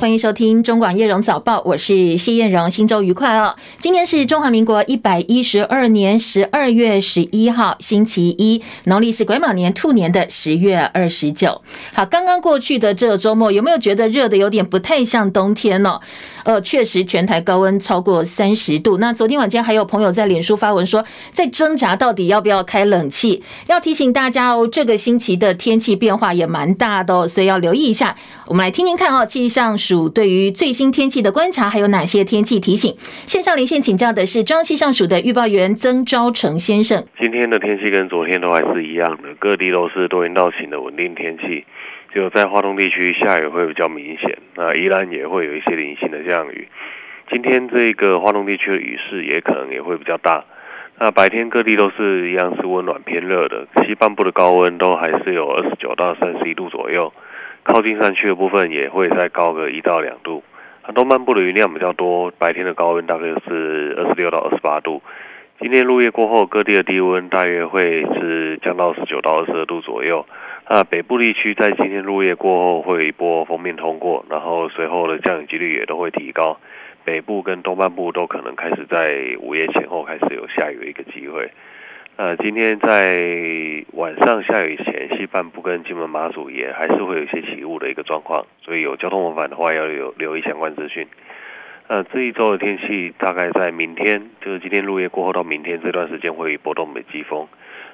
欢迎收听中广叶荣早报，我是谢艳荣，新周愉快哦！今天是中华民国一百一十二年十二月十一号，星期一，农历是癸卯年兔年的十月二十九。好，刚刚过去的这个周末，有没有觉得热的有点不太像冬天呢？呃，确实，全台高温超过三十度。那昨天晚间还有朋友在脸书发文说，在挣扎到底要不要开冷气。要提醒大家哦，这个星期的天气变化也蛮大的哦，所以要留意一下。我们来听听看哦，气象署对于最新天气的观察还有哪些天气提醒？线上连线请教的是中央气象署的预报员曾昭成先生。今天的天气跟昨天都还是一样的，各地都是多云到晴的稳定天气。只有在花东地区下雨会比较明显，那宜兰也会有一些零星的降雨。今天这个花东地区的雨势也可能也会比较大。那白天各地都是一样是温暖偏热的，西半部的高温都还是有二十九到三十一度左右，靠近山区的部分也会再高个一到两度。那东半部的云量比较多，白天的高温大概是二十六到二十八度。今天入夜过后，各地的低温大约会是降到十九到二十二度左右。那北部地区在今天入夜过后会有一波锋面通过，然后随后的降雨几率也都会提高。北部跟东半部都可能开始在午夜前后开始有下雨的一个机会。那今天在晚上下雨前，西半部跟金门马祖也还是会有一些起雾的一个状况，所以有交通往返的话要有留意相关资讯。那这一周的天气大概在明天，就是今天入夜过后到明天这段时间会有一波东北季风。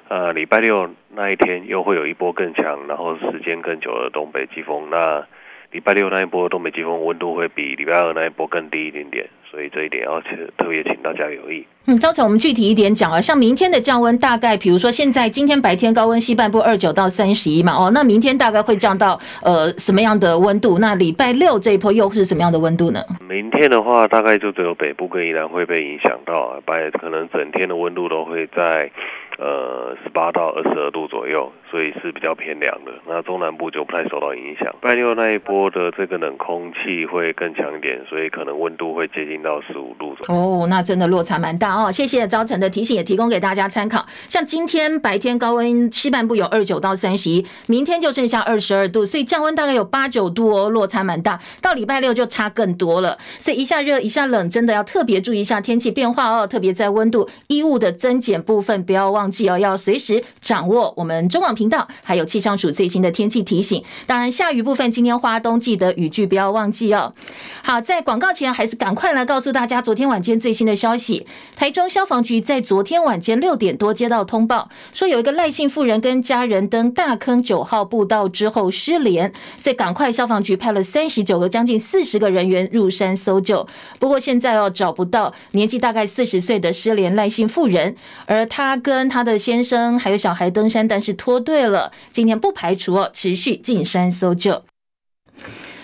呃，礼拜六那一天又会有一波更强，然后时间更久的东北季风。那礼拜六那一波东北季风温度会比礼拜二那一波更低一点点，所以这一点要特特别请大家留意。嗯，昭成，我们具体一点讲啊，像明天的降温大概，比如说现在今天白天高温西半部二九到三十一嘛，哦，那明天大概会降到呃什么样的温度？那礼拜六这一波又是什么样的温度呢？明天的话，大概就只有北部跟宜兰会被影响到啊，白可能整天的温度都会在。呃，十八到二十二度左右，所以是比较偏凉的。那中南部就不太受到影响。拜六那一波的这个冷空气会更强一点，所以可能温度会接近到十五度左右。哦，那真的落差蛮大哦。谢谢昭成的提醒，也提供给大家参考。像今天白天高温西半部有二九到三十一，明天就剩下二十二度，所以降温大概有八九度哦，落差蛮大。到礼拜六就差更多了，所以一下热一下冷，真的要特别注意一下天气变化哦。特别在温度衣物的增减部分，不要忘。记哦要随时掌握我们中网频道还有气象署最新的天气提醒。当然，下雨部分今天花东记得雨具不要忘记哦。好，在广告前还是赶快来告诉大家昨天晚间最新的消息。台中消防局在昨天晚间六点多接到通报，说有一个赖姓妇人跟家人登大坑九号步道之后失联，所以赶快消防局派了三十九个将近四十个人员入山搜救。不过现在哦找不到年纪大概四十岁的失联赖姓妇人，而他跟他的先生还有小孩登山，但是脱对了。今天不排除哦，持续进山搜救。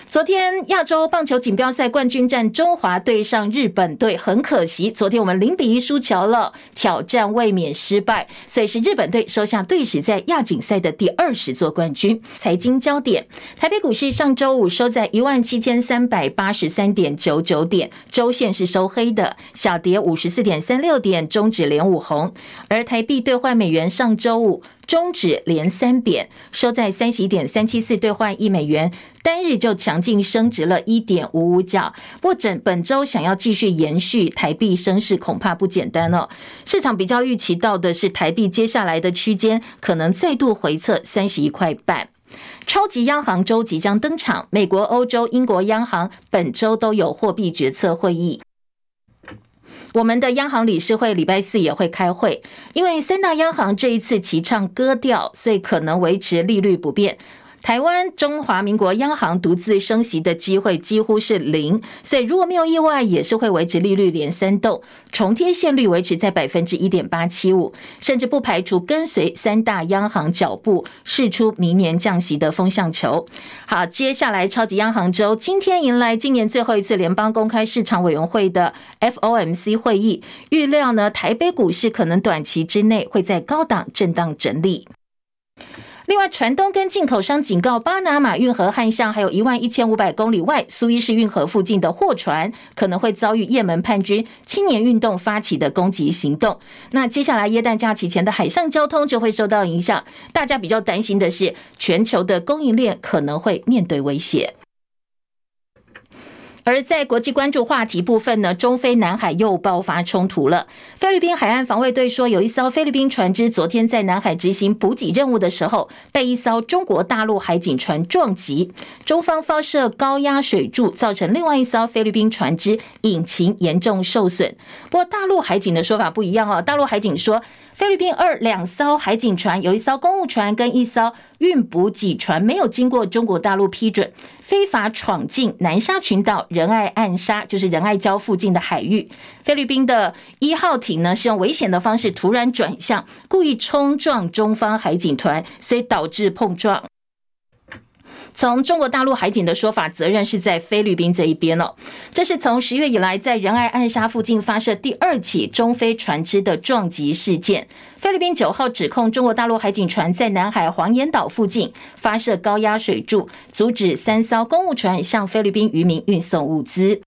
昨天亚洲棒球锦标赛冠军战，中华对上日本队，很可惜，昨天我们零比一输球了，挑战卫冕失败，所以是日本队收下队史在亚锦赛的第二十座冠军。财经焦点，台北股市上周五收在一万七千三百八十三点九九点，周线是收黑的，小跌五十四点三六点，终止连五红，而台币兑换美元上周五。中指连三贬，收在三十一点三七四兑换一美元，单日就强劲升值了一点五五角。不整本周想要继续延续台币升势，恐怕不简单哦。市场比较预期到的是台币接下来的区间可能再度回测三十一块半。超级央行周即将登场，美国、欧洲、英国央行本周都有货币决策会议。我们的央行理事会礼拜四也会开会，因为三大央行这一次提倡割掉，所以可能维持利率不变。台湾中华民国央行独自升息的机会几乎是零，所以如果没有意外，也是会维持利率连三动，重贴现率维持在百分之一点八七五，甚至不排除跟随三大央行脚步，试出明年降息的风向球。好，接下来超级央行周今天迎来今年最后一次联邦公开市场委员会的 FOMC 会议，预料呢台北股市可能短期之内会在高档震荡整理。另外，船东跟进口商警告，巴拿马运河汉上，还有一万一千五百公里外苏伊士运河附近的货船可能会遭遇也门叛军青年运动发起的攻击行动。那接下来耶诞假期前的海上交通就会受到影响。大家比较担心的是，全球的供应链可能会面对威胁。而在国际关注话题部分呢，中菲南海又爆发冲突了。菲律宾海岸防卫队说，有一艘菲律宾船只昨天在南海执行补给任务的时候，被一艘中国大陆海警船撞击，中方发射高压水柱，造成另外一艘菲律宾船只引擎严重受损。不过，大陆海警的说法不一样哦，大陆海警说。菲律宾二两艘海警船，有一艘公务船跟一艘运补给船，没有经过中国大陆批准，非法闯进南沙群岛仁爱暗沙，就是仁爱礁附近的海域。菲律宾的一号艇呢，是用危险的方式突然转向，故意冲撞中方海警团，所以导致碰撞。从中国大陆海警的说法，责任是在菲律宾这一边哦。这是从十月以来在仁爱暗沙附近发射第二起中菲船只的撞击事件。菲律宾九号指控中国大陆海警船在南海黄岩岛附近发射高压水柱，阻止三艘公务船向菲律宾渔民运送物资。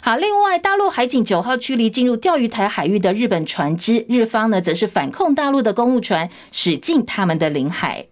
好，另外大陆海警九号驱离进入钓鱼台海域的日本船只，日方呢则是反控大陆的公务船驶进他们的领海。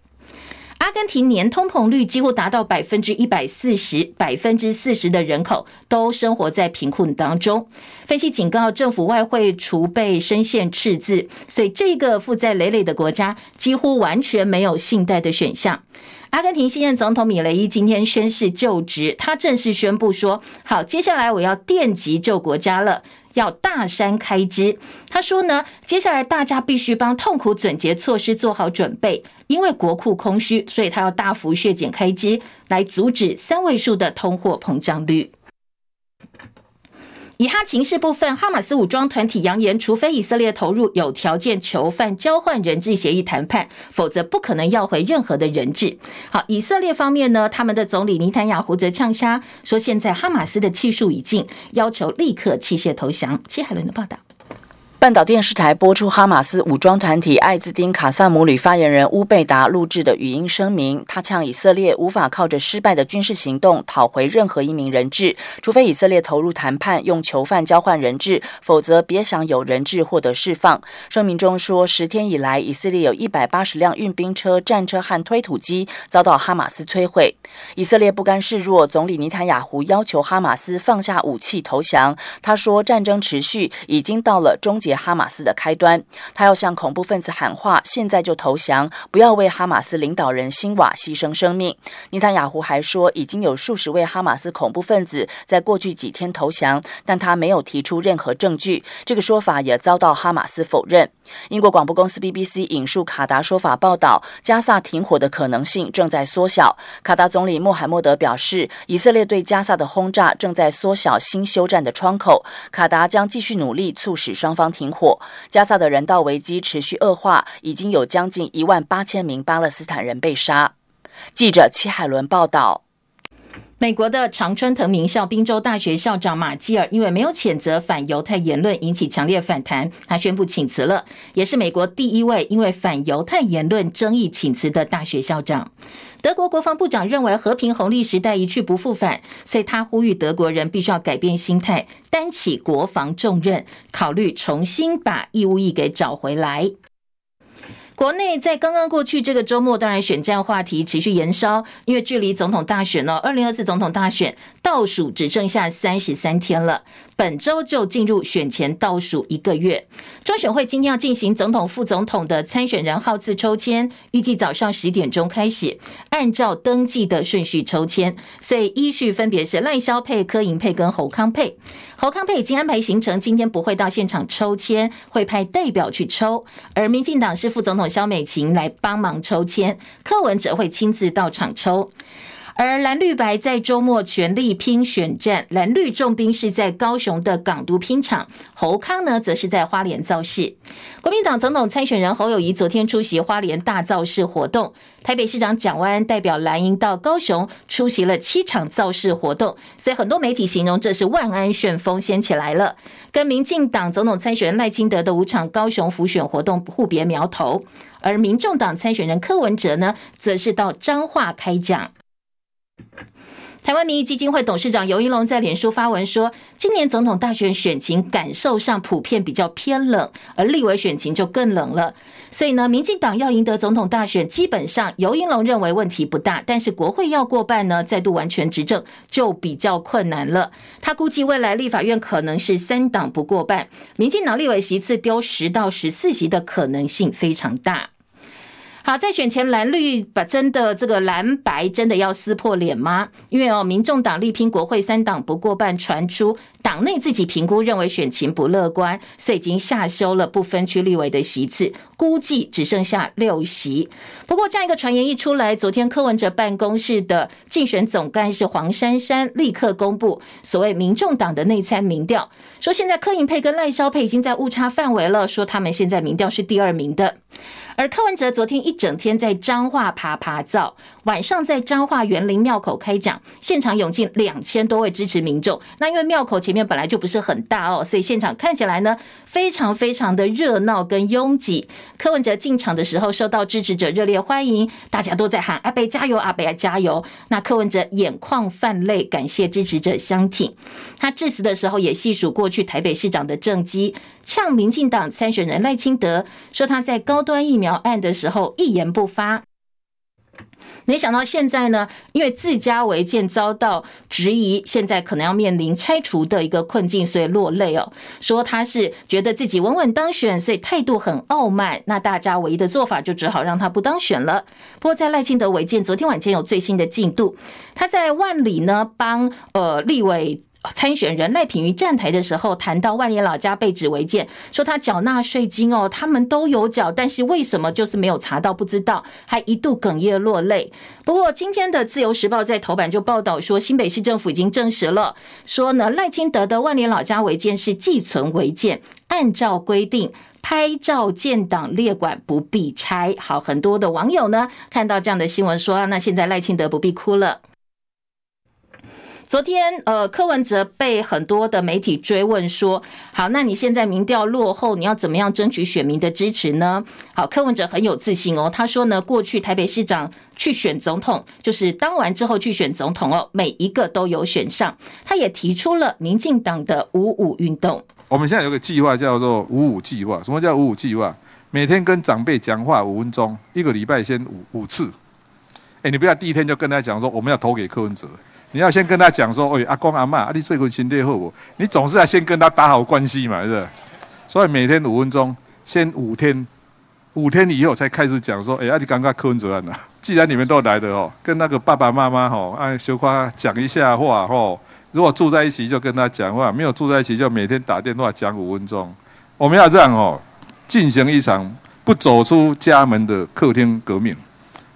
阿根廷年通膨率几乎达到百分之一百四十，百分之四十的人口都生活在贫困当中。分析警告，政府外汇储备深陷赤字，所以这个负债累累的国家几乎完全没有信贷的选项。阿根廷新任总统米雷伊今天宣誓就职，他正式宣布说：“好，接下来我要电击救国家了。”要大山开支，他说呢，接下来大家必须帮痛苦总结措施做好准备，因为国库空虚，所以他要大幅削减开支，来阻止三位数的通货膨胀率。以哈情势部分，哈马斯武装团体扬言，除非以色列投入有条件囚犯交换人质协议谈判，否则不可能要回任何的人质。好，以色列方面呢，他们的总理尼坦雅胡则呛瞎说，现在哈马斯的气数已尽，要求立刻弃械投降。齐海伦的报道。半岛电视台播出哈马斯武装团体艾兹丁卡萨姆旅发言人乌贝达录制的语音声明，他呛以色列无法靠着失败的军事行动讨回任何一名人质，除非以色列投入谈判，用囚犯交换人质，否则别想有人质获得释放。声明中说，十天以来，以色列有一百八十辆运兵车、战车和推土机遭到哈马斯摧毁。以色列不甘示弱，总理尼坦雅胡要求哈马斯放下武器投降。他说，战争持续已经到了终结哈马斯的开端，他要向恐怖分子喊话：现在就投降，不要为哈马斯领导人辛瓦牺牲生命。尼坦雅胡还说，已经有数十位哈马斯恐怖分子在过去几天投降，但他没有提出任何证据。这个说法也遭到哈马斯否认。英国广播公司 BBC 引述卡达说法报道，加萨停火的可能性正在缩小。卡达总理穆罕默德表示，以色列对加萨的轰炸正在缩小新休战的窗口。卡达将继续努力促使双方停火。加萨的人道危机持续恶化，已经有将近一万八千名巴勒斯坦人被杀。记者齐海伦报道。美国的常春藤名校宾州大学校长马基尔因为没有谴责反犹太言论，引起强烈反弹，他宣布请辞了，也是美国第一位因为反犹太言论争议请辞的大学校长。德国国防部长认为和平红利时代一去不复返，所以他呼吁德国人必须要改变心态，担起国防重任，考虑重新把义务役给找回来。国内在刚刚过去这个周末，当然选战话题持续延烧，因为距离总统大选呢，二零二四总统大选倒数只剩下三十三天了，本周就进入选前倒数一个月。中选会今天要进行总统、副总统的参选人号次抽签，预计早上十点钟开始，按照登记的顺序抽签，所以依序分别是赖萧佩、柯银佩跟侯康佩。侯康佩已经安排行程，今天不会到现场抽签，会派代表去抽。而民进党是副总统肖美琴来帮忙抽签，柯文哲会亲自到场抽。而蓝绿白在周末全力拼选战，蓝绿重兵是在高雄的港都拼场，侯康呢则是在花莲造势。国民党总统参选人侯友宜昨天出席花莲大造势活动，台北市长蒋万安代表蓝营到高雄出席了七场造势活动，所以很多媒体形容这是万安旋风掀起来了。跟民进党总统参选人赖清德的五场高雄辅选活动互别苗头，而民众党参选人柯文哲呢，则是到彰化开讲。台湾民意基金会董事长游盈隆在脸书发文说，今年总统大选选情感受上普遍比较偏冷，而立委选情就更冷了。所以呢，民进党要赢得总统大选，基本上游盈隆认为问题不大，但是国会要过半呢，再度完全执政就比较困难了。他估计未来立法院可能是三党不过半，民进党立委席次丢十到十四席的可能性非常大。好，在选前蓝绿把真的这个蓝白真的要撕破脸吗？因为哦，民众党力拼国会三党不过半，传出党内自己评估认为选情不乐观，所以已经下修了不分区立委的席次，估计只剩下六席。不过这样一个传言一出来，昨天柯文哲办公室的竞选总干事黄珊珊立刻公布所谓民众党的内参民调，说现在柯盈配跟赖萧配已经在误差范围了，说他们现在民调是第二名的。而柯文哲昨天一整天在彰化爬爬灶，晚上在彰化园林庙口开讲，现场涌进两千多位支持民众。那因为庙口前面本来就不是很大哦，所以现场看起来呢非常非常的热闹跟拥挤。柯文哲进场的时候受到支持者热烈欢迎，大家都在喊阿伯加油，阿伯加油。那柯文哲眼眶泛泪，感谢。支持者相挺。他致辞的时候也细数过去台北市长的政绩。呛民进党参选人赖清德说他在高端疫苗案的时候一言不发，没想到现在呢，因为自家违建遭到质疑，现在可能要面临拆除的一个困境，所以落泪哦，说他是觉得自己稳稳当选，所以态度很傲慢。那大家唯一的做法就只好让他不当选了。不过在赖清德违建昨天晚间有最新的进度，他在万里呢帮呃立委。参选人赖品妤站台的时候，谈到万年老家被指违建，说他缴纳税金哦，他们都有缴，但是为什么就是没有查到？不知道，还一度哽咽落泪。不过今天的自由时报在头版就报道说，新北市政府已经证实了，说呢赖清德的万年老家违建是寄存违建，按照规定拍照建档列管不必拆。好，很多的网友呢看到这样的新闻说，那现在赖清德不必哭了。昨天，呃，柯文哲被很多的媒体追问说：“好，那你现在民调落后，你要怎么样争取选民的支持呢？”好，柯文哲很有自信哦，他说呢，过去台北市长去选总统，就是当完之后去选总统哦，每一个都有选上。他也提出了民进党的五五运动。我们现在有个计划叫做五五计划。什么叫五五计划？每天跟长辈讲话五分钟，一个礼拜先五五次。哎，你不要第一天就跟他讲说我们要投给柯文哲。你要先跟他讲说，哎，阿公阿嬷，啊，你最近身体好不？你总是要先跟他打好关系嘛，是不是？所以每天五分钟，先五天，五天以后才开始讲说，哎，啊，你刚刚柯文哲案呐？既然你们都来的哦，跟那个爸爸妈妈吼，哎，小夸讲一下话吼。如果住在一起就跟他讲话，没有住在一起就每天打电话讲五分钟。我们要这样哦，进行一场不走出家门的客厅革命。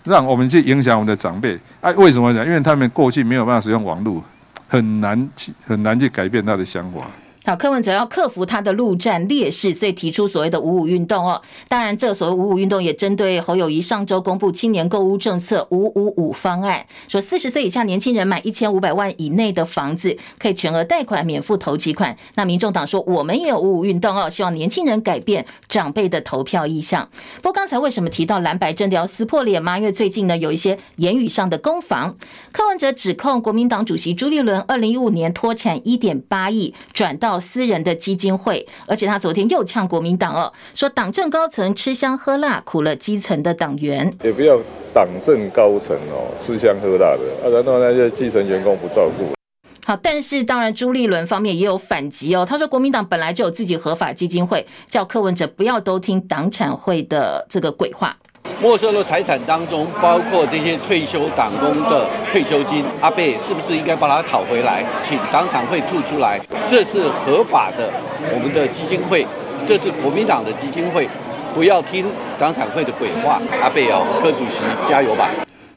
让我们去影响我们的长辈，哎，为什么呢？因为他们过去没有办法使用网络，很难去很难去改变他的想法。好，柯文哲要克服他的陆战劣势，所以提出所谓的五五运动哦。当然，这所谓五五运动也针对侯友谊上周公布青年购屋政策五五五方案，说四十岁以下年轻人买一千五百万以内的房子可以全额贷款免付头期款。那民众党说我们也有五五运动哦，希望年轻人改变长辈的投票意向。不过刚才为什么提到蓝白真的要撕破脸吗？因为最近呢有一些言语上的攻防。柯文哲指控国民党主席朱立伦二零一五年脱产一点八亿转到。到私人的基金会，而且他昨天又呛国民党哦，说党政高层吃香喝辣，苦了基层的党员。也不要党政高层哦吃香喝辣的，啊，然后那些基层员工不照顾。好，但是当然朱立伦方面也有反击哦，他说国民党本来就有自己合法基金会，叫柯文哲不要都听党产会的这个鬼话。没收的财产当中，包括这些退休党工的退休金，阿贝是不是应该把它讨回来，请党产会吐出来？这是合法的，我们的基金会，这是国民党的基金会，不要听党产会的鬼话。阿贝哦，柯主席加油吧！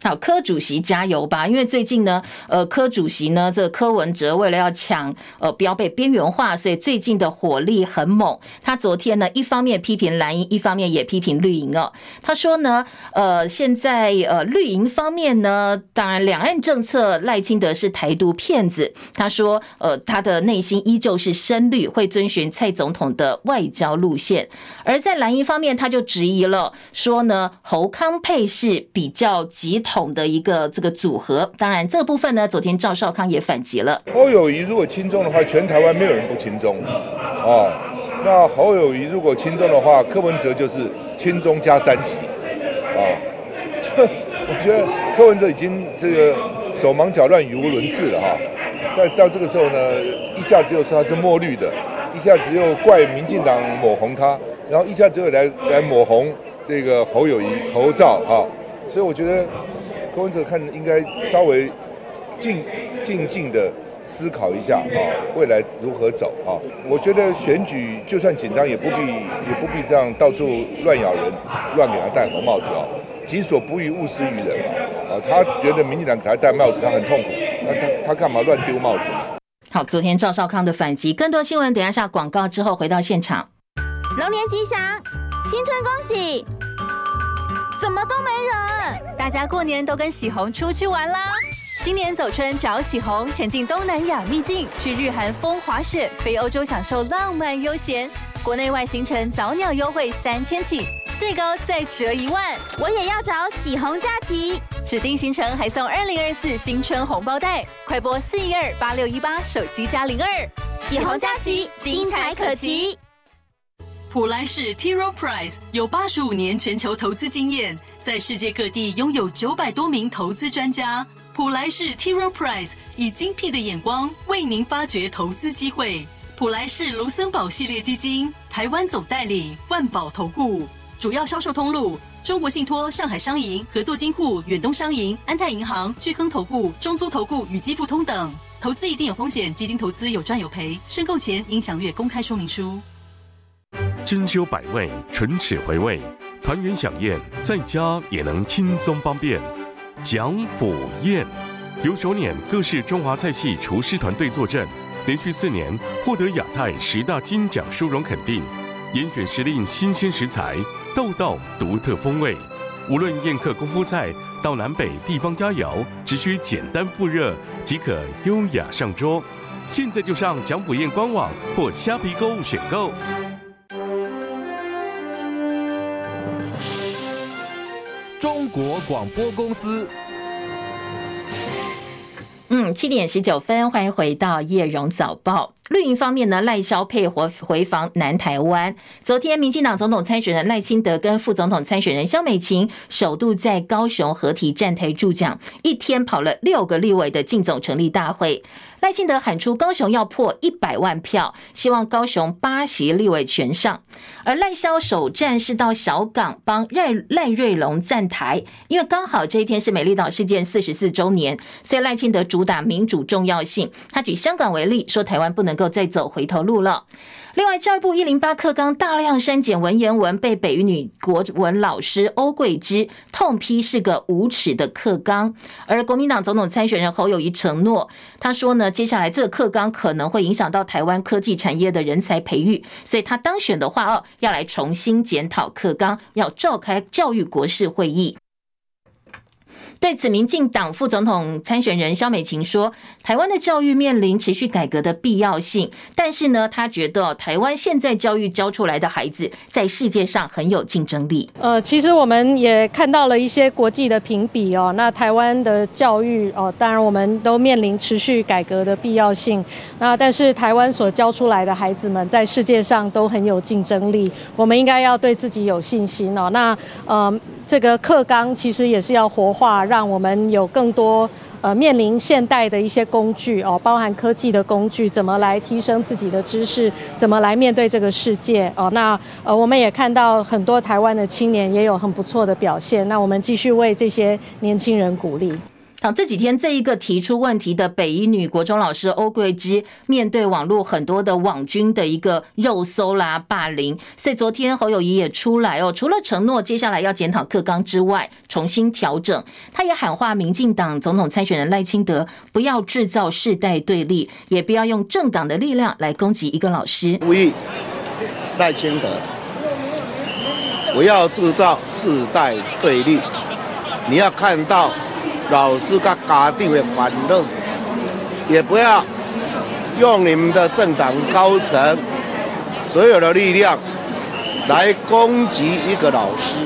好，柯主席加油吧！因为最近呢，呃，柯主席呢，这个柯文哲为了要抢，呃，不要被边缘化，所以最近的火力很猛。他昨天呢，一方面批评蓝营，一方面也批评绿营哦。他说呢，呃，现在呃，绿营方面呢，当然两岸政策赖清德是台独骗子。他说，呃，他的内心依旧是深绿，会遵循蔡总统的外交路线。而在蓝营方面，他就质疑了，说呢，侯康配是比较急头。统的一个这个组合。当然，这个部分呢，昨天赵少康也反击了。侯友谊如果轻中的话，全台湾没有人不轻中哦。那侯友谊如果轻中的话，柯文哲就是轻中加三级啊。我觉得柯文哲已经这个手忙脚乱、语无伦次了哈。但到这个时候呢，一下子又说他是墨绿的，一下子又怪民进党抹红他，然后一下子又来来抹红这个侯友谊、侯赵啊。所以我觉得柯文哲看应该稍微静静静的。思考一下啊，未来如何走啊？我觉得选举就算紧张，也不必也不必这样到处乱咬人，乱给他戴红帽子啊。己所不欲，勿施于人啊。他觉得民进党给他戴帽子，他很痛苦。那他他干嘛乱丢帽子？好，昨天赵少康的反击，更多新闻等一下下广告之后回到现场。龙年吉祥，新春恭喜！怎么都没人？大家过年都跟喜红出去玩啦。新年走春找喜红，前进东南亚秘境，去日韩风滑雪，飞欧洲享受浪漫悠闲。国内外行程早鸟优惠三千起，最高再折一万。我也要找喜红假期，指定行程还送二零二四新春红包袋。快拨四一二八六一八，手机加零二。喜红假期，精彩可期。普莱士 T. r o Price 有八十五年全球投资经验，在世界各地拥有九百多名投资专家。普莱士 T. r o Price 以精辟的眼光为您发掘投资机会。普莱士卢森堡系列基金台湾总代理万宝投顾，主要销售通路中国信托、上海商银、合作金库、远东商银、安泰银行、巨亨投顾、中租投顾与基富通等。投资一定有风险，基金投资有赚有赔，申购前应详阅公开说明书。珍馐百味，唇齿回味，团圆享宴，在家也能轻松方便。蒋府宴，由首拈各式中华菜系厨师团队坐镇，连续四年获得亚太十大金奖殊荣肯定。严选时令新鲜食材，道道独特风味。无论宴客功夫菜，到南北地方佳肴，只需简单复热即可优雅上桌。现在就上蒋府宴官网或虾皮购物选购。国广播公司。嗯，七点十九分，欢迎回到叶荣早报。绿营方面呢，赖萧配合回访南台湾。昨天，民进党总统参选人赖清德跟副总统参选人萧美琴首度在高雄合体站台助讲，一天跑了六个立委的竞总成立大会。赖清德喊出高雄要破一百万票，希望高雄八席立委全上。而赖萧首站是到小港帮赖赖瑞龙站台，因为刚好这一天是美丽岛事件四十四周年，所以赖清德主打民主重要性。他举香港为例，说台湾不能能够再走回头路了。另外，教育部一零八课纲大量删减文言文，被北一女国文老师欧桂芝痛批是个无耻的课纲。而国民党总统参选人侯友谊承诺，他说呢，接下来这个课纲可能会影响到台湾科技产业的人才培育，所以他当选的话哦，要来重新检讨课纲，要召开教育国事会议。对此，民进党副总统参选人萧美琴说：“台湾的教育面临持续改革的必要性，但是呢，他觉得台湾现在教育教出来的孩子在世界上很有竞争力。呃，其实我们也看到了一些国际的评比哦，那台湾的教育哦，当然我们都面临持续改革的必要性。那但是台湾所教出来的孩子们在世界上都很有竞争力，我们应该要对自己有信心哦。那呃，这个课纲其实也是要活化。”让我们有更多呃面临现代的一些工具哦，包含科技的工具，怎么来提升自己的知识，怎么来面对这个世界哦。那呃我们也看到很多台湾的青年也有很不错的表现，那我们继续为这些年轻人鼓励。好，这几天这一个提出问题的北一女国中老师欧桂芝，面对网络很多的网军的一个肉搜啦、霸凌，所以昨天侯友宜也出来哦，除了承诺接下来要检讨课纲之外，重新调整，他也喊话民进党总统参选人赖清德，不要制造世代对立，也不要用政党的力量来攻击一个老师。呼吁赖清德，不要制造世代对立，你要看到。老师跟家庭的欢乐，也不要用你们的政党高层所有的力量来攻击一个老师，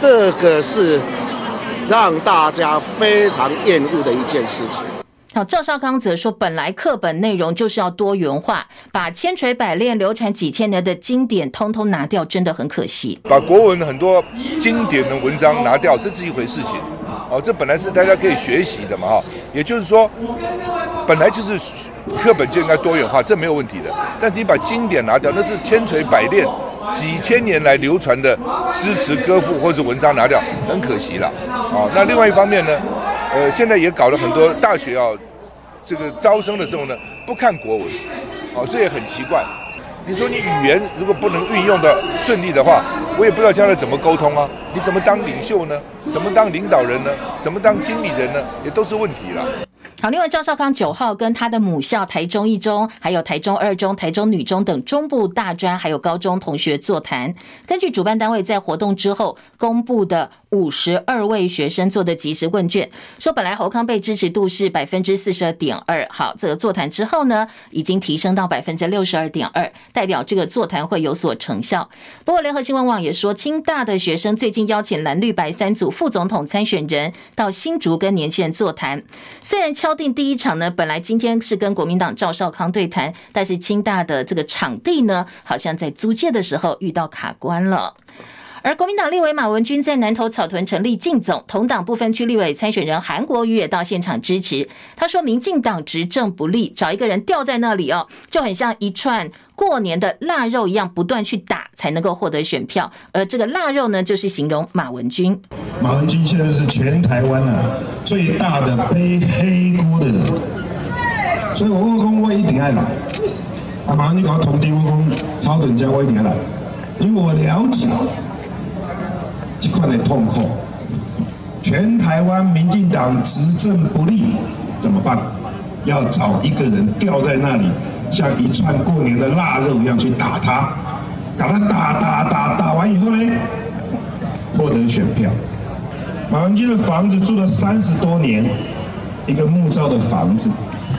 这个是让大家非常厌恶的一件事情。好，赵少康则说，本来课本内容就是要多元化，把千锤百炼、流传几千年的经典通通拿掉，真的很可惜。把国文很多经典的文章拿掉，这是一回事情。哦，这本来是大家可以学习的嘛，哈，也就是说，本来就是课本就应该多元化，这没有问题的。但是你把经典拿掉，那是千锤百炼、几千年来流传的诗词歌赋或者文章拿掉，很可惜了。哦，那另外一方面呢？呃，现在也搞了很多大学要这个招生的时候呢，不看国文，哦，这也很奇怪。你说你语言如果不能运用的顺利的话，我也不知道将来怎么沟通啊？你怎么当领袖呢？怎么当领导人呢？怎么当经理人呢？也都是问题了。好，另外赵少康九号跟他的母校台中一中、还有台中二中、台中女中等中部大专还有高中同学座谈。根据主办单位在活动之后公布的五十二位学生做的即时问卷，说本来侯康被支持度是百分之四十二点二。好，这个座谈之后呢，已经提升到百分之六十二点二，代表这个座谈会有所成效。不过联合新闻网也说，清大的学生最近邀请蓝绿白三组副总统参选人到新竹跟年轻人座谈，虽然敲定第一场呢，本来今天是跟国民党赵少康对谈，但是清大的这个场地呢，好像在租借的时候遇到卡关了。而国民党立委马文君在南投草屯成立竞总，同党部分区立委参选人韩国瑜也到现场支持。他说，民进党执政不利，找一个人吊在那里哦，就很像一串过年的腊肉一样，不断去打才能够获得选票。而这个腊肉呢，就是形容马文君。马文君现在是全台湾啊最大的背黑锅的人，所以我讲我一定爱来。啊，马文君讲同地我讲草屯家我一定爱来，因为我了解。这块的痛苦，全台湾民进党执政不利，怎么办？要找一个人吊在那里，像一串过年的腊肉一样去打他，把他打打打打完以后呢，获得选票。马文君的房子住了三十多年，一个木造的房子，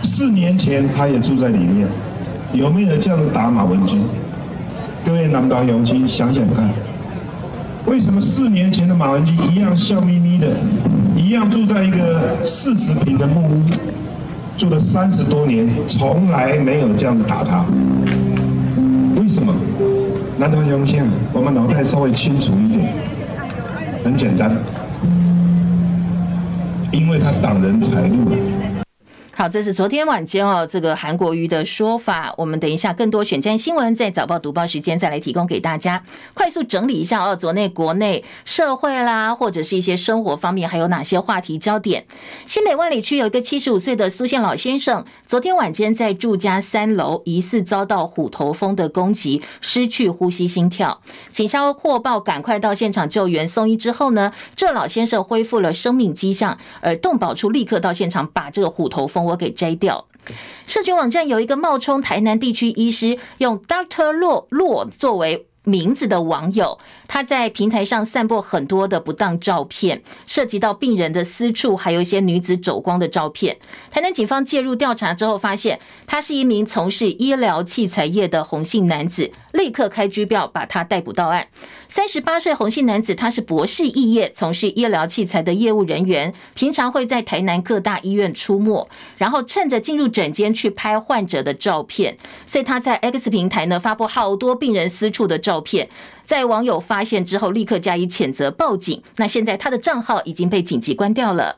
四年前他也住在里面，有没有这样子打马文君？各位南岛乡亲想想看。为什么四年前的马文君一样笑眯眯的，一样住在一个四十平的木屋，住了三十多年，从来没有这样子打他？为什么？难道用现我们脑袋稍微清楚一点？很简单，因为他挡人财路了。好，这是昨天晚间哦，这个韩国瑜的说法。我们等一下更多选战新闻，在早报读报时间再来提供给大家。快速整理一下哦，昨内国内社会啦，或者是一些生活方面，还有哪些话题焦点？新北万里区有一个七十五岁的苏姓老先生，昨天晚间在住家三楼疑似遭到虎头蜂的攻击，失去呼吸心跳。警消获报，赶快到现场救援送医之后呢，这老先生恢复了生命迹象，而动保处立刻到现场把这个虎头蜂。我给摘掉。社群网站有一个冒充台南地区医师，用 Doctor 洛洛作为名字的网友，他在平台上散播很多的不当照片，涉及到病人的私处，还有一些女子走光的照片。台南警方介入调查之后，发现他是一名从事医疗器材业的红姓男子，立刻开拘票，把他逮捕到案。三十八岁红姓男子，他是博士肄业，从事医疗器材的业务人员，平常会在台南各大医院出没，然后趁着进入诊间去拍患者的照片，所以他在 X 平台呢发布好多病人私处的照片，在网友发现之后，立刻加以谴责，报警。那现在他的账号已经被紧急关掉了。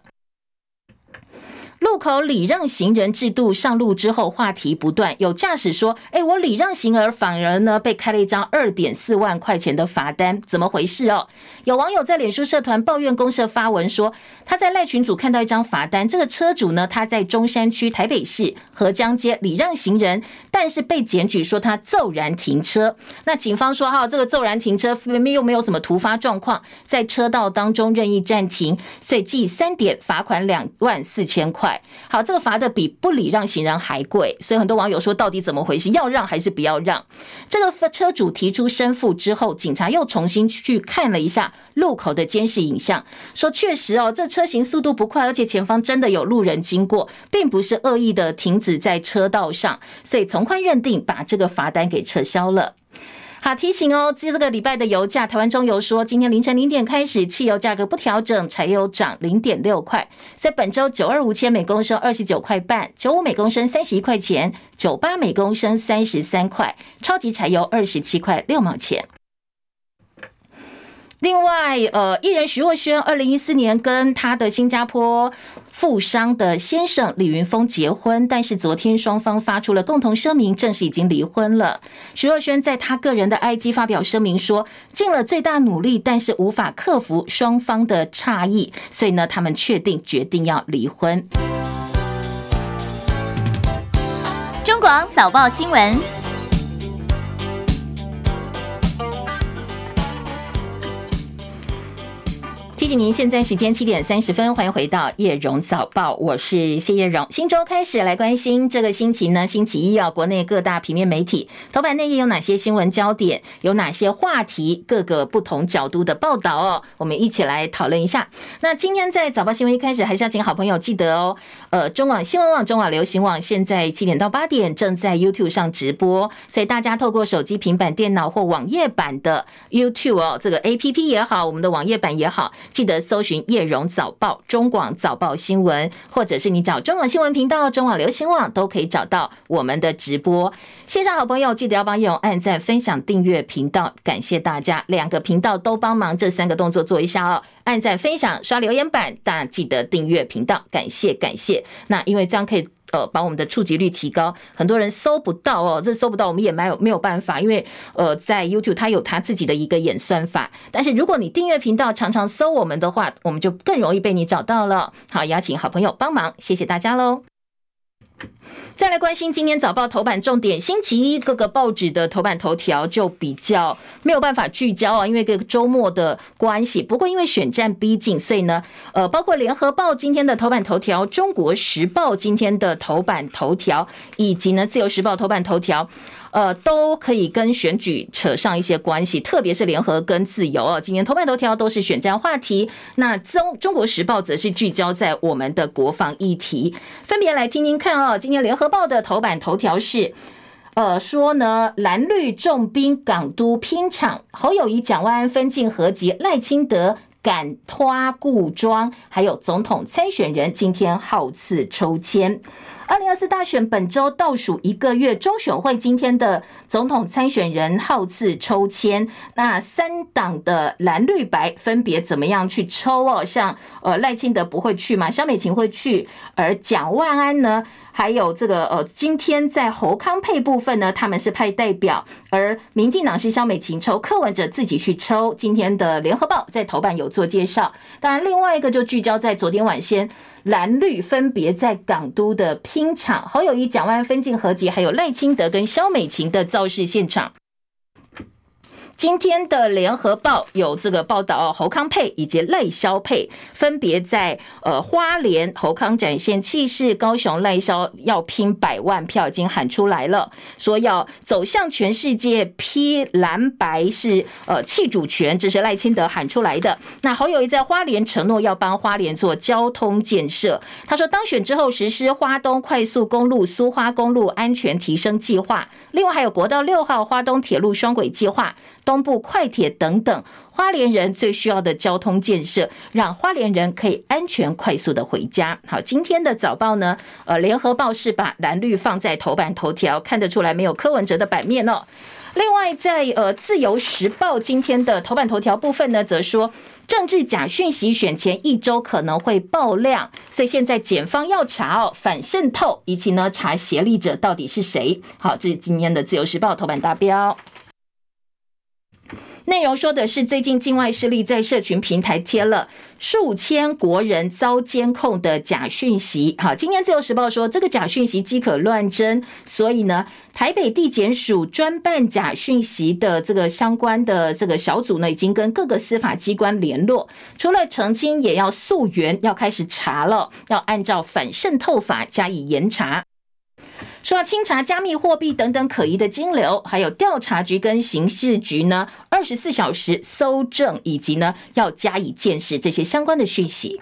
路口礼让行人制度上路之后，话题不断。有驾驶说：“哎，我礼让行人，反而呢被开了一张二点四万块钱的罚单，怎么回事哦？”有网友在脸书社团抱怨公社发文说，他在赖群组看到一张罚单，这个车主呢他在中山区台北市河江街礼让行人，但是被检举说他骤然停车。那警方说：“哈，这个骤然停车明明又没有什么突发状况，在车道当中任意暂停，所以记三点，罚款两万四千块。”好，这个罚的比不礼让行人还贵，所以很多网友说，到底怎么回事？要让还是不要让？这个车主提出申复之后，警察又重新去看了一下路口的监视影像，说确实哦，这车行速度不快，而且前方真的有路人经过，并不是恶意的停止在车道上，所以从宽认定把这个罚单给撤销了。好，提醒哦，这个礼拜的油价，台湾中油说，今天凌晨零点开始，汽油价格不调整，柴油涨零点六块，在本周九二五千每公升二十九块半，九五每公升三十一块钱，九八每公升三十三块，超级柴油二十七块六毛钱。另外，呃，艺人徐若瑄二零一四年跟他的新加坡富商的先生李云峰结婚，但是昨天双方发出了共同声明，证实已经离婚了。徐若瑄在他个人的 IG 发表声明说，尽了最大努力，但是无法克服双方的差异，所以呢，他们确定决定要离婚。中广早报新闻。提醒您，现在时间七点三十分，欢迎回到叶荣早报，我是谢叶荣。新周开始来关心这个星期呢，星期一啊，国内各大平面媒体头版内页有哪些新闻焦点，有哪些话题，各个不同角度的报道哦，我们一起来讨论一下。那今天在早报新闻一开始，还是要请好朋友记得哦，呃，中广新闻网、中广流行网现在七点到八点正在 YouTube 上直播，所以大家透过手机、平板电脑或网页版的 YouTube 哦，这个 APP 也好，我们的网页版也好。记得搜寻叶荣早报、中广早报新闻，或者是你找中广新闻频道、中广流行网，都可以找到我们的直播。线上好朋友记得要帮叶荣按赞、分享、订阅频道，感谢大家。两个频道都帮忙，这三个动作做一下哦。按赞、分享、刷留言板，大家记得订阅频道，感谢感谢。那因为这样可以。呃，把我们的触及率提高，很多人搜不到哦，这搜不到，我们也没有没有办法，因为呃，在 YouTube 它有它自己的一个演算法，但是如果你订阅频道，常常搜我们的话，我们就更容易被你找到了。好，邀请好朋友帮忙，谢谢大家喽。再来关心今天早报头版重点，星期一各个报纸的头版头条就比较没有办法聚焦啊，因为这个周末的关系。不过因为选战逼近，所以呢，呃，包括联合报今天的头版头条、中国时报今天的头版头条，以及呢自由时报头版头条。呃，都可以跟选举扯上一些关系，特别是联合跟自由哦。今天头版头条都是选战话题，那中中国时报则是聚焦在我们的国防议题。分别来听听看哦。今天联合报的头版头条是，呃，说呢蓝绿重兵港都拼场，侯友谊、蒋万安分进合击，赖清德赶拖故装，还有总统参选人今天好次抽签。二零二四大选本周倒数一个月，中选会今天的总统参选人号次抽签，那三党的蓝绿白分别怎么样去抽哦？像呃赖清德不会去吗，萧美琴会去，而蒋万安呢？还有这个呃，今天在侯康配部分呢，他们是派代表，而民进党是萧美琴抽，柯文哲自己去抽。今天的联合报在头版有做介绍，当然另外一个就聚焦在昨天晚先蓝绿分别在港都的拼场，侯友谊、蒋万分进合集，还有赖清德跟萧美琴的造势现场。今天的联合报有这个报道，侯康配以及赖萧配分别在呃花莲侯康展现气势，高雄赖萧要拼百万票，已经喊出来了，说要走向全世界，披蓝白是呃弃主权，这是赖清德喊出来的。那侯友谊在花莲承诺要帮花莲做交通建设，他说当选之后实施花东快速公路、苏花公路安全提升计划，另外还有国道六号花东铁路双轨计划。东部快铁等等，花莲人最需要的交通建设，让花莲人可以安全快速的回家。好，今天的早报呢，呃，联合报是把蓝绿放在头版头条，看得出来没有柯文哲的版面哦。另外，在呃自由时报今天的头版头条部分呢，则说政治假讯息选前一周可能会爆量，所以现在检方要查哦反渗透，以及呢查协力者到底是谁。好，这是今天的自由时报头版大标。内容说的是，最近境外势力在社群平台贴了数千国人遭监控的假讯息。好，今天自由时报说，这个假讯息饥可乱真，所以呢，台北地检署专办假讯息的这个相关的这个小组呢，已经跟各个司法机关联络，除了澄清，也要溯源，要开始查了，要按照反渗透法加以严查。说要清查加密货币等等可疑的金流，还有调查局跟刑事局呢，二十四小时搜证，以及呢要加以监视这些相关的讯息。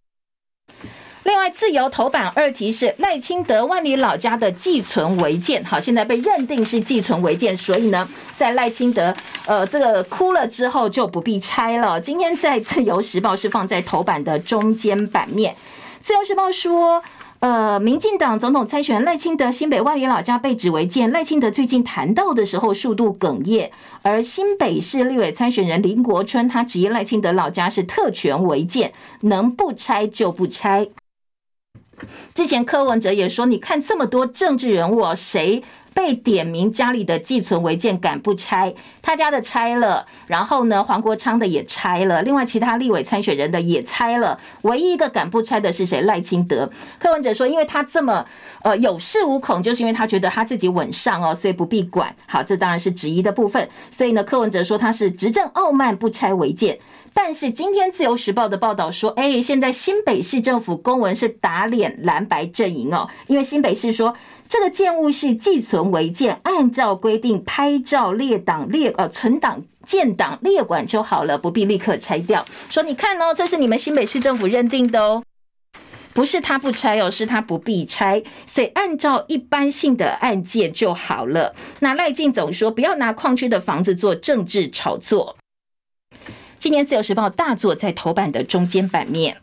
另外，自由头版二题是赖清德万里老家的寄存违建，好，现在被认定是寄存违建，所以呢，在赖清德呃这个哭了之后就不必拆了。今天在自由时报是放在头版的中间版面，自由时报说。呃，民进党总统参选赖清德新北万里老家被指违建，赖清德最近谈到的时候数度哽咽，而新北市立委参选人林国春他质疑赖清德老家是特权违建，能不拆就不拆。之前柯文哲也说，你看这么多政治人物，谁？被点名家里的寄存违建敢不拆？他家的拆了，然后呢，黄国昌的也拆了，另外其他立委参选人的也拆了，唯一一个敢不拆的是谁？赖清德。柯文哲说，因为他这么呃有恃无恐，就是因为他觉得他自己稳上哦，所以不必管。好，这当然是质疑的部分。所以呢，柯文哲说他是执政傲慢，不拆违建。但是今天自由时报的报道说，哎，现在新北市政府公文是打脸蓝白阵营哦，因为新北市说。这个建物是寄存违建，按照规定拍照列档列呃存档建档列管就好了，不必立刻拆掉。说你看哦，这是你们新北市政府认定的哦，不是他不拆哦，是他不必拆，所以按照一般性的案件就好了。那赖劲总说，不要拿矿区的房子做政治炒作。今年自由时报大作在头版的中间版面。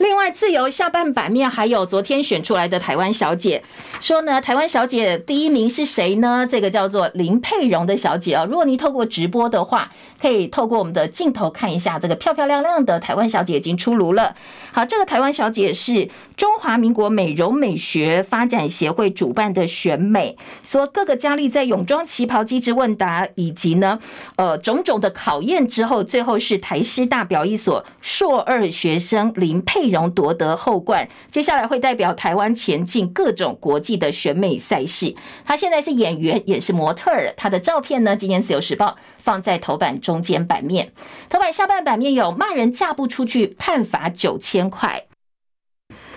另外，自由下半版面还有昨天选出来的台湾小姐，说呢，台湾小姐第一名是谁呢？这个叫做林佩蓉的小姐哦。如果你透过直播的话，可以透过我们的镜头看一下，这个漂漂亮亮的台湾小姐已经出炉了。好，这个台湾小姐是中华民国美容美学发展协会主办的选美，说各个佳丽在泳装旗袍机智问答以及呢，呃，种种的考验之后，最后是台师大表一所硕二学生林佩蓉夺得后冠，接下来会代表台湾前进各种国际的选美赛事。她现在是演员，也是模特儿。她的照片呢，今天自由时报放在头版中间版面，头版下半版面有骂人嫁不出去，判罚九千块。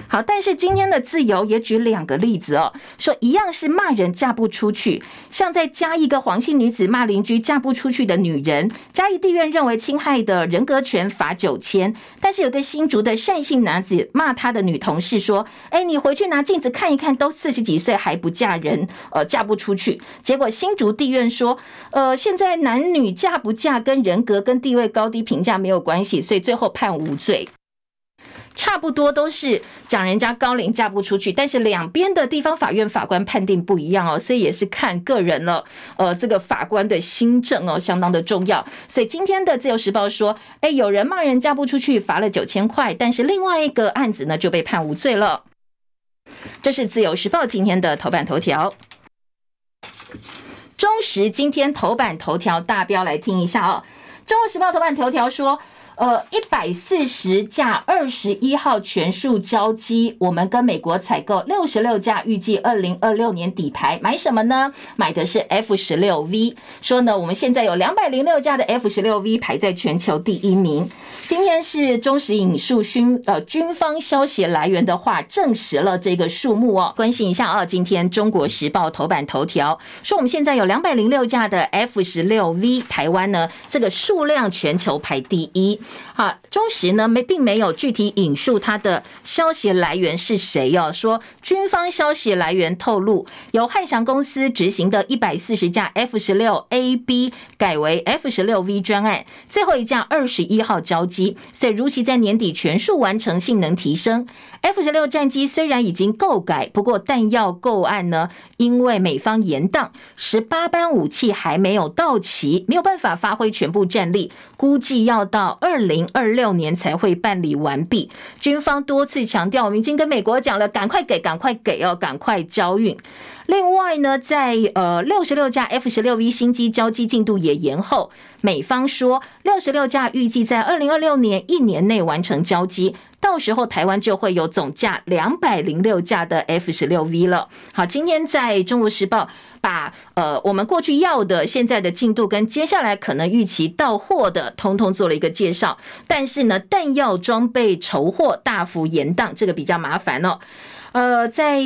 好，但是今天的自由也举两个例子哦，说一样是骂人嫁不出去，像在嘉义一个黄姓女子骂邻居嫁不出去的女人，嘉义地院认为侵害的人格权罚九千，但是有个新竹的善姓男子骂他的女同事说：“哎，你回去拿镜子看一看，都四十几岁还不嫁人，呃，嫁不出去。”结果新竹地院说：“呃，现在男女嫁不嫁跟人格跟地位高低评价没有关系，所以最后判无罪。”差不多都是讲人家高龄嫁不出去，但是两边的地方法院法官判定不一样哦，所以也是看个人了。呃，这个法官的心证哦，相当的重要。所以今天的自由时报说，哎，有人骂人嫁不出去，罚了九千块，但是另外一个案子呢就被判无罪了。这是自由时报今天的头版头条。中时今天头版头条大标来听一下哦，中国时报头版头条说。呃，一百四十架二十一号全数交机，我们跟美国采购六十六架，预计二零二六年底台。买什么呢？买的是 F 十六 V。说呢，我们现在有两百零六架的 F 十六 V 排在全球第一名。今天是中时引述军呃军方消息来源的话，证实了这个数目哦。关心一下啊，今天中国时报头版头条说，我们现在有两百零六架的 F 十六 V，台湾呢这个数量全球排第一。好，中时呢没并没有具体引述它的消息来源是谁哦，说军方消息来源透露，由汉翔公司执行的一百四十架 F 十六 A B 改为 F 十六 V 专案，最后一架二十一号交机，所以如期在年底全数完成，性能提升。F 十六战机虽然已经购改，不过弹药购案呢，因为美方延宕，十八班武器还没有到齐，没有办法发挥全部战力，估计要到二二零二六年才会办理完毕。军方多次强调，我们已经跟美国讲了，赶快给，赶快给哦，赶快交运。另外呢，在呃六十六架 F 十六 V 新机交机进度也延后，美方说六十六架预计在二零二六年一年内完成交机，到时候台湾就会有总价两百零六架的 F 十六 V 了。好，今天在中国时报把呃我们过去要的现在的进度跟接下来可能预期到货的，通通做了一个介绍。但是呢，弹药装备筹货大幅延宕，这个比较麻烦哦。呃，在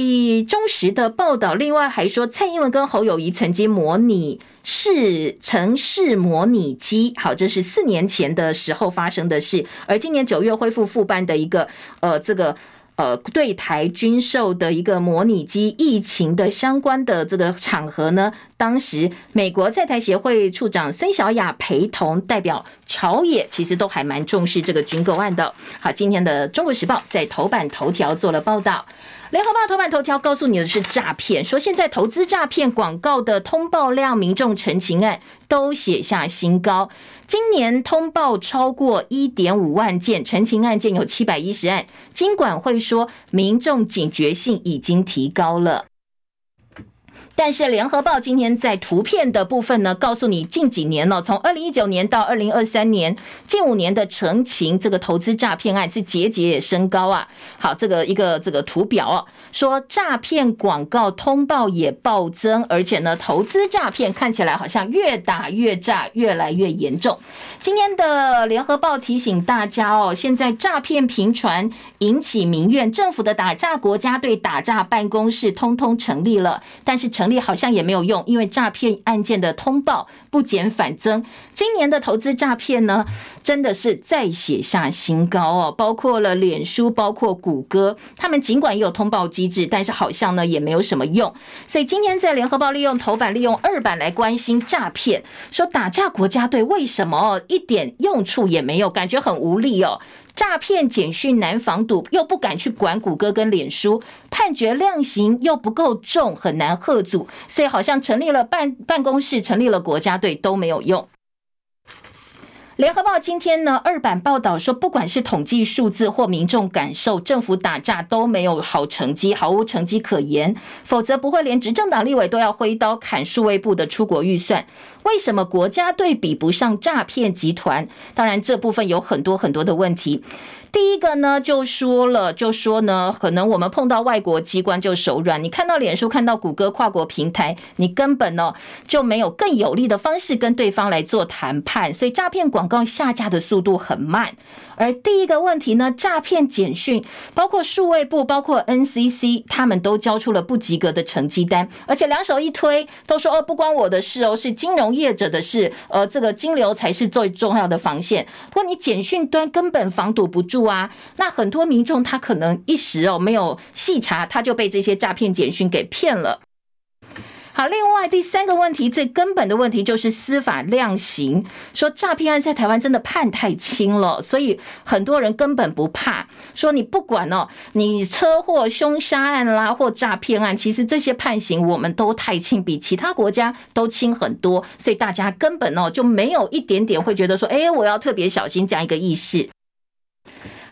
中时的报道，另外还说蔡英文跟侯友谊曾经模拟试城市模拟机，好，这是四年前的时候发生的事，而今年九月恢复复办的一个呃这个。呃，对台军售的一个模拟机，疫情的相关的这个场合呢，当时美国在台协会处长孙小雅陪同代表朝野，其实都还蛮重视这个军购案的。好，今天的《中国时报》在头版头条做了报道。联合报头版头条告诉你的是诈骗，说现在投资诈骗广告的通报量、民众陈情案都写下新高。今年通报超过一点五万件，陈情案件有七百一十案。金管会说，民众警觉性已经提高了。但是联合报今天在图片的部分呢，告诉你近几年呢，从二零一九年到二零二三年，近五年的陈情这个投资诈骗案是节节也升高啊。好，这个一个这个图表哦，说诈骗广告通报也暴增，而且呢，投资诈骗看起来好像越打越炸，越来越严重。今天的联合报提醒大家哦，现在诈骗频传引起民怨，政府的打诈国家队打诈办公室通通成立了，但是成力好像也没有用，因为诈骗案件的通报不减反增。今年的投资诈骗呢，真的是再写下新高哦。包括了脸书，包括谷歌，他们尽管也有通报机制，但是好像呢也没有什么用。所以今天在联合报利用头版、利用二版来关心诈骗，说打诈国家队为什么一点用处也没有，感觉很无力哦。诈骗简讯难防堵，又不敢去管谷歌跟脸书，判决量刑又不够重，很难喝阻，所以好像成立了办办公室，成立了国家队都没有用。联合报今天呢，二版报道说，不管是统计数字或民众感受，政府打诈都没有好成绩，毫无成绩可言，否则不会连执政党立委都要挥刀砍数位部的出国预算。为什么国家队比不上诈骗集团？当然，这部分有很多很多的问题。第一个呢，就说了，就说呢，可能我们碰到外国机关就手软。你看到脸书、看到谷歌跨国平台，你根本呢就没有更有利的方式跟对方来做谈判，所以诈骗广告下架的速度很慢。而第一个问题呢，诈骗简讯，包括数位部、包括 NCC，他们都交出了不及格的成绩单，而且两手一推，都说哦，不关我的事哦，是金融业者的是，呃，这个金流才是最重要的防线。不过你简讯端根本防堵不住啊，那很多民众他可能一时哦没有细查，他就被这些诈骗简讯给骗了。好，另外第三个问题，最根本的问题就是司法量刑，说诈骗案在台湾真的判太轻了，所以很多人根本不怕。说你不管哦，你车祸、凶杀案啦，或诈骗案，其实这些判刑我们都太轻，比其他国家都轻很多，所以大家根本哦就没有一点点会觉得说，哎，我要特别小心这样一个意识。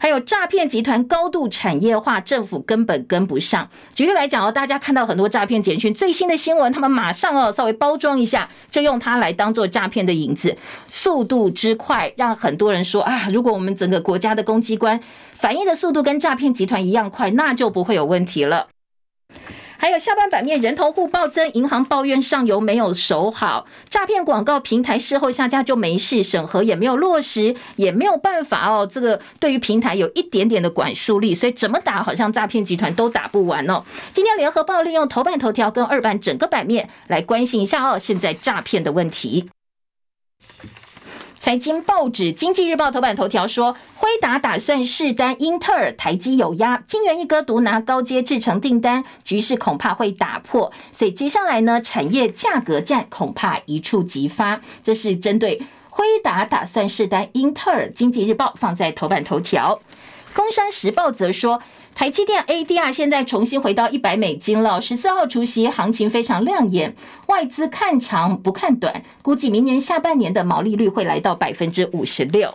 还有诈骗集团高度产业化，政府根本跟不上。举例来讲哦，大家看到很多诈骗简讯，最新的新闻，他们马上哦稍微包装一下，就用它来当做诈骗的影子，速度之快，让很多人说啊，如果我们整个国家的公机关反应的速度跟诈骗集团一样快，那就不会有问题了。还有下半版面，人头户暴增，银行抱怨上游没有守好，诈骗广告平台事后下架就没事，审核也没有落实，也没有办法哦。这个对于平台有一点点的管束力，所以怎么打好像诈骗集团都打不完哦。今天联合报利用头版头条跟二版整个版面来关心一下哦，现在诈骗的问题。财经报纸《经济日报》头版头条说，辉达打算试单英特尔，台积有压，金圆一哥独拿高阶制程订单，局势恐怕会打破。所以接下来呢，产业价格战恐怕一触即发。这是针对辉达打算试单英特尔，《经济日报》放在头版头条，《工商时报》则说。台积电 ADR 现在重新回到一百美金了。十四号除夕行情非常亮眼，外资看长不看短，估计明年下半年的毛利率会来到百分之五十六。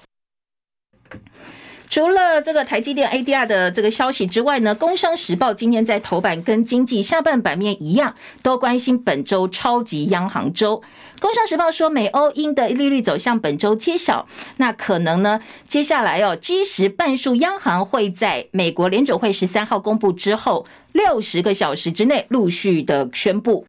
除了这个台积电 ADR 的这个消息之外呢，工商时报今天在头版跟经济下半版面一样，都关心本周超级央行周。工商时报说，美欧英的利率走向本周揭晓，那可能呢，接下来哦，G 十半数央行会在美国联准会十三号公布之后，六十个小时之内陆续的宣布。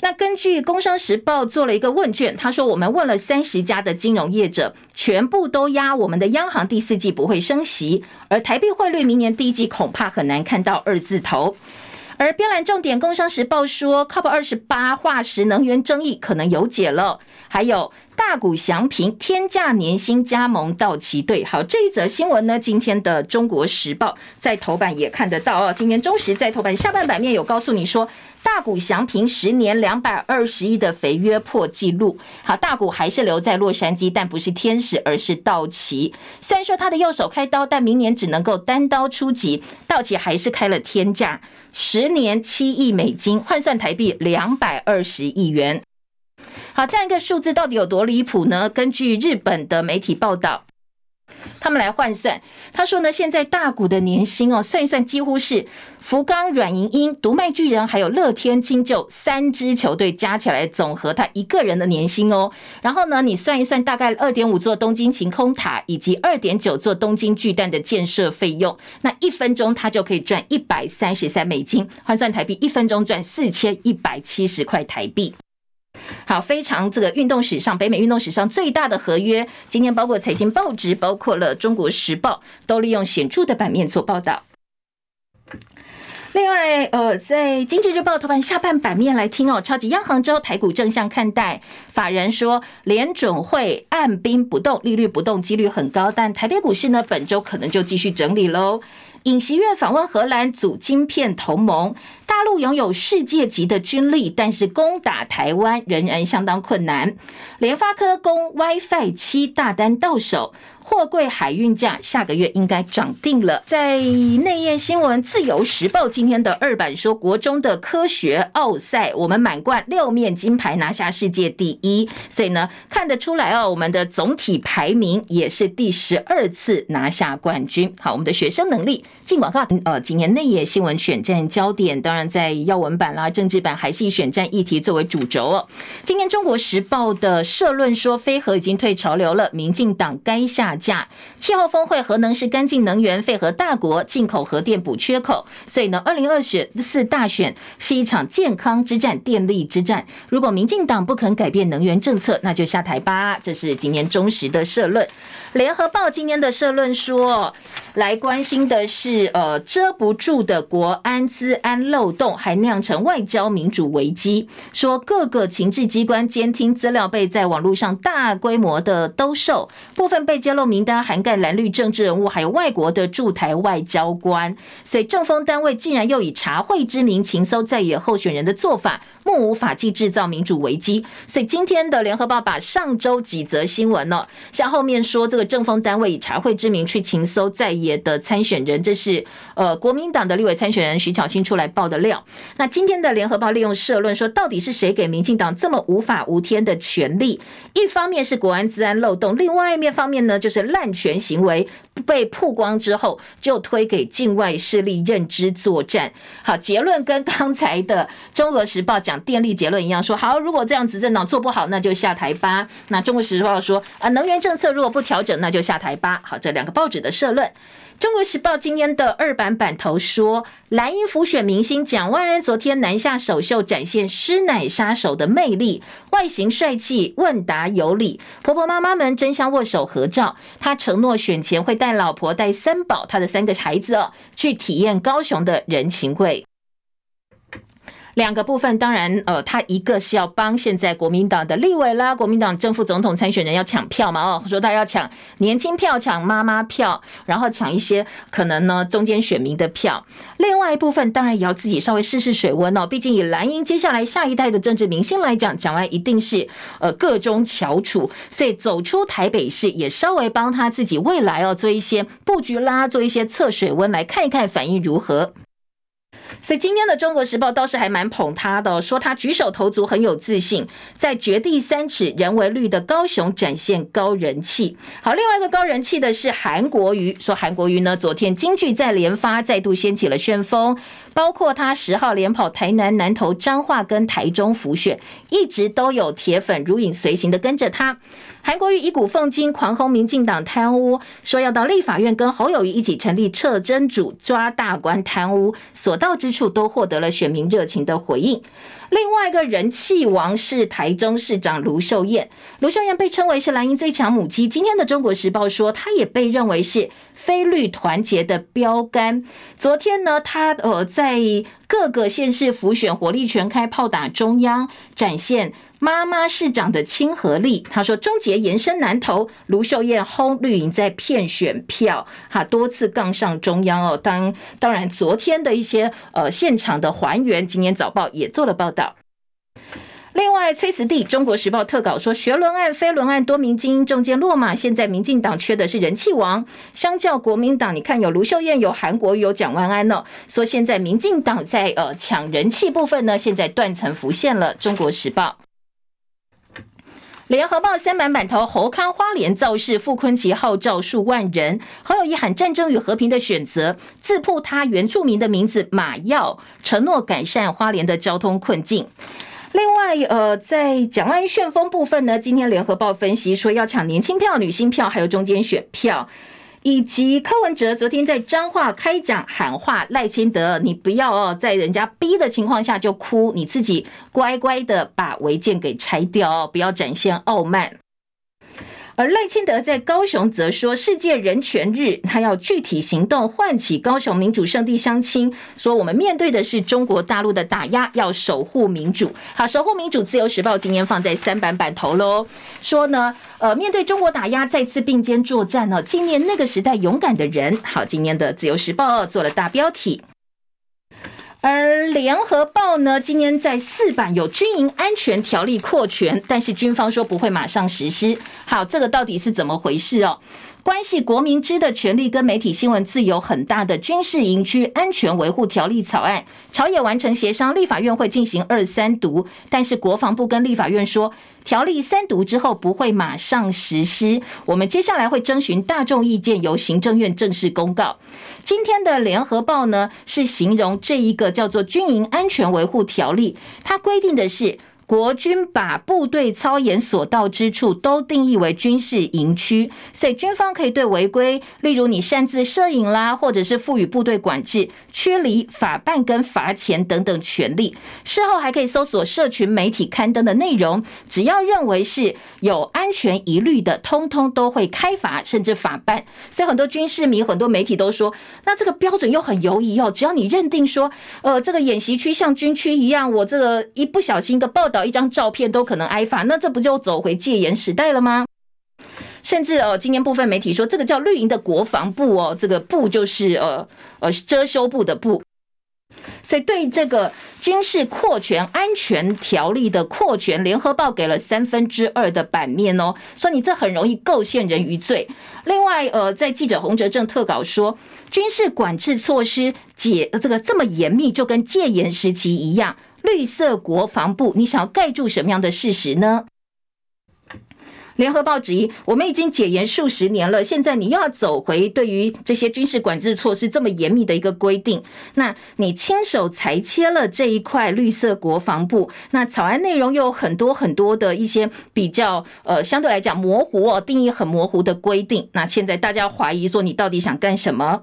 那根据《工商时报》做了一个问卷，他说我们问了三十家的金融业者，全部都押我们的央行第四季不会升息，而台币汇率明年第一季恐怕很难看到二字头。而标栏重点，《工商时报》说，COP 二十八化石能源争议可能有解了，还有。大谷祥平天价年薪加盟道奇队。好，这一则新闻呢，今天的《中国时报》在头版也看得到哦。今天中时在头版下半版面有告诉你说，大谷翔平十年两百二十亿的肥约破纪录。好，大谷还是留在洛杉矶，但不是天使，而是道奇。虽然说他的右手开刀，但明年只能够单刀出击。道奇还是开了天价，十年七亿美金，换算台币两百二十亿元。好，这样一个数字到底有多离谱呢？根据日本的媒体报道，他们来换算，他说呢，现在大股的年薪哦，算一算，几乎是福冈软银鹰、读卖巨人还有乐天金鷲三支球队加起来总和他一个人的年薪哦。然后呢，你算一算，大概二点五座东京晴空塔以及二点九座东京巨蛋的建设费用，那一分钟他就可以赚一百三十三美金，换算台币，一分钟赚四千一百七十块台币。好，非常这个运动史上，北美运动史上最大的合约。今天包括财经报纸，包括了《中国时报》，都利用显著的版面做报道。另外，呃，在《经济日报》头版下半版面来听哦，超级央行周，台股正向看待。法人说，联准会按兵不动，利率不动几率很高，但台北股市呢，本周可能就继续整理喽。尹锡悦访问荷兰组晶片同盟，大陆拥有世界级的军力，但是攻打台湾仍然相当困难。联发科攻 WiFi 七大单到手。货柜海运价下个月应该涨定了。在内页新闻，《自由时报》今天的二版说，国中的科学奥赛，我们满贯六面金牌，拿下世界第一。所以呢，看得出来哦，我们的总体排名也是第十二次拿下冠军。好，我们的学生能力。进广告。呃，今年内页新闻选战焦点，当然在要闻版啦、政治版，还是以选战议题作为主轴哦。今天《中国时报》的社论说，飞核已经退潮流了，民进党该下。价气候峰会，核能是干净能源，废核大国进口核电补缺口，所以呢，二零二四大选是一场健康之战、电力之战。如果民进党不肯改变能源政策，那就下台吧。这是今年中时的社论。联合报今天的社论说，来关心的是，呃，遮不住的国安资安漏洞，还酿成外交民主危机。说各个情治机关监听资料被在网络上大规模的兜售，部分被揭露名单涵盖蓝绿政治人物，还有外国的驻台外交官。所以政风单位竟然又以查会之名情搜在野候选人的做法，目无法纪，制造民主危机。所以今天的联合报把上周几则新闻呢，像后面说这个。政风单位以查贿之名去情搜在野的参选人，这是呃国民党的立委参选人徐巧芯出来爆的料。那今天的联合报利用社论说，到底是谁给民进党这么无法无天的权利？一方面是国安治安漏洞，另外一面方面呢，就是滥权行为被曝光之后，就推给境外势力认知作战。好，结论跟刚才的中俄时报讲电力结论一样，说好，如果这样执政党做不好，那就下台吧。那中国时报说啊，能源政策如果不调整。那就下台吧。好，这两个报纸的社论，《中国时报》今天的二版版头说，蓝营辅选明星蒋万安昨天南下首秀，展现师奶杀手的魅力，外形帅气，问答有礼，婆婆妈妈们争相握手合照。他承诺选前会带老婆、带三宝，他的三个孩子哦，去体验高雄的人情味。两个部分，当然，呃，他一个是要帮现在国民党的立委啦，国民党正副总统参选人要抢票嘛，哦，说他要抢年轻票、抢妈妈票，然后抢一些可能呢中间选民的票。另外一部分，当然也要自己稍微试试水温哦，毕竟以蓝营接下来下一代的政治明星来讲，蒋万一定是呃个中翘楚，所以走出台北市也稍微帮他自己未来哦做一些布局啦，做一些测水温，来看一看反应如何。所以今天的《中国时报》倒是还蛮捧他的，说他举手投足很有自信，在掘地三尺人为绿的高雄展现高人气。好，另外一个高人气的是韩国瑜，说韩国瑜呢，昨天京剧再连发，再度掀起了旋风。包括他十号连跑台南、南投、彰化跟台中浮选，一直都有铁粉如影随形的跟着他。韩国瑜一股奉金，狂轰民进党贪污，说要到立法院跟侯友宜一起成立撤真组抓大官贪污，所到之处，都获得了选民热情的回应。另外一个人气王是台中市长卢秀燕，卢秀燕被称为是蓝营最强母鸡。今天的《中国时报》说，她也被认为是非绿团结的标杆。昨天呢，她呃在各个县市浮选火力全开，炮打中央，展现妈妈市长的亲和力。他说，终结延伸南投，卢秀燕轰绿营在骗选票，哈，多次杠上中央哦。当当然，昨天的一些呃现场的还原，今天早报也做了报道。另外，崔慈弟《中国时报》特稿说，学伦案、非伦案多名精英中间落马，现在民进党缺的是人气王。相较国民党，你看有卢秀燕、有韩国、有蒋万安呢，说现在民进党在呃抢人气部分呢，现在断层浮现了。《中国时报》、《联合报》三版版头，侯康花莲造势，傅崐萁号召数万人，侯友宜喊战争与和平的选择，自曝他原住民的名字马耀，承诺改善花莲的交通困境。另外，呃，在蒋万旋风部分呢，今天联合报分析说要抢年轻票、女性票，还有中间选票，以及柯文哲昨天在彰化开讲喊话赖清德，你不要哦，在人家逼的情况下就哭，你自己乖乖的把违建给拆掉哦，不要展现傲慢。而赖清德在高雄则说，世界人权日，他要具体行动唤起高雄民主圣地乡亲，说我们面对的是中国大陆的打压，要守护民主。好，守护民主，自由时报今天放在三版版头喽，说呢，呃，面对中国打压，再次并肩作战呢，纪念那个时代勇敢的人。好，今年的自由时报做了大标题。而联合报呢，今天在四版有军营安全条例扩权，但是军方说不会马上实施。好，这个到底是怎么回事哦？关系国民知的权利跟媒体新闻自由很大的军事营区安全维护条例草案，朝野完成协商，立法院会进行二三读，但是国防部跟立法院说，条例三读之后不会马上实施，我们接下来会征询大众意见，由行政院正式公告。今天的联合报呢，是形容这一个叫做军营安全维护条例，它规定的是。国军把部队操演所到之处都定义为军事营区，所以军方可以对违规，例如你擅自摄影啦，或者是赋予部队管制、驱离、法办跟罚钱等等权利。事后还可以搜索社群媒体刊登的内容，只要认为是有安全疑虑的，通通都会开罚甚至法办。所以很多军事迷、很多媒体都说，那这个标准又很犹疑哦。只要你认定说，呃，这个演习区像军区一样，我这个一不小心的报道。一张照片都可能挨罚，那这不就走回戒严时代了吗？甚至哦，今天部分媒体说这个叫绿营的国防部哦，这个部就是呃呃遮羞布的布，所以对这个军事扩权安全条例的扩权，联合报给了三分之二的版面哦，说你这很容易构陷人于罪。另外呃，在记者洪哲正特稿说，军事管制措施解这个这么严密，就跟戒严时期一样。绿色国防部，你想要盖住什么样的事实呢？联合报质疑，我们已经解严数十年了，现在你又要走回对于这些军事管制措施这么严密的一个规定，那你亲手裁切了这一块绿色国防部，那草案内容又有很多很多的一些比较呃相对来讲模糊哦，定义很模糊的规定，那现在大家怀疑说你到底想干什么？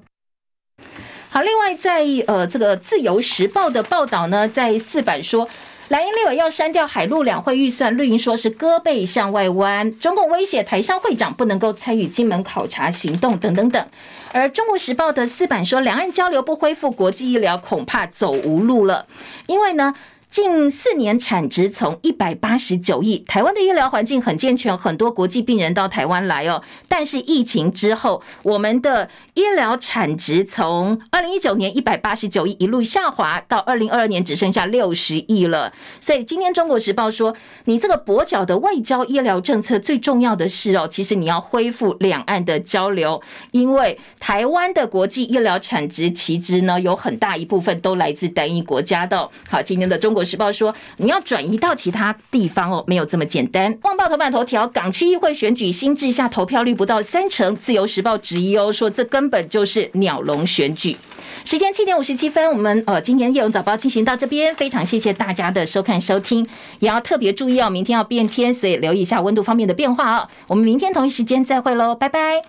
好，另外在呃这个自由时报的报道呢，在四版说，蓝营立委要删掉海陆两会预算，绿营说是胳膊向外弯，中共威胁台商会长不能够参与金门考察行动等等等。而中国时报的四版说，两岸交流不恢复，国际医疗恐怕走无路了，因为呢。近四年产值从一百八十九亿，台湾的医疗环境很健全，很多国际病人到台湾来哦。但是疫情之后，我们的医疗产值从二零一九年一百八十九亿一路下滑，到二零二二年只剩下六十亿了。所以今天中国时报说，你这个跛脚的外交医疗政策最重要的是哦，其实你要恢复两岸的交流，因为台湾的国际医疗产值其实呢有很大一部分都来自单一国家的。好，今天的中国。《时报》说，你要转移到其他地方哦，没有这么简单。《旺报》头版头条：港区议会选举新制下投票率不到三成，《自由时报》质疑哦，说这根本就是鸟笼选举。时间七点五十七分，我们呃今天叶荣早报进行到这边，非常谢谢大家的收看收听，也要特别注意哦，明天要变天，所以留意一下温度方面的变化哦。我们明天同一时间再会喽，拜拜。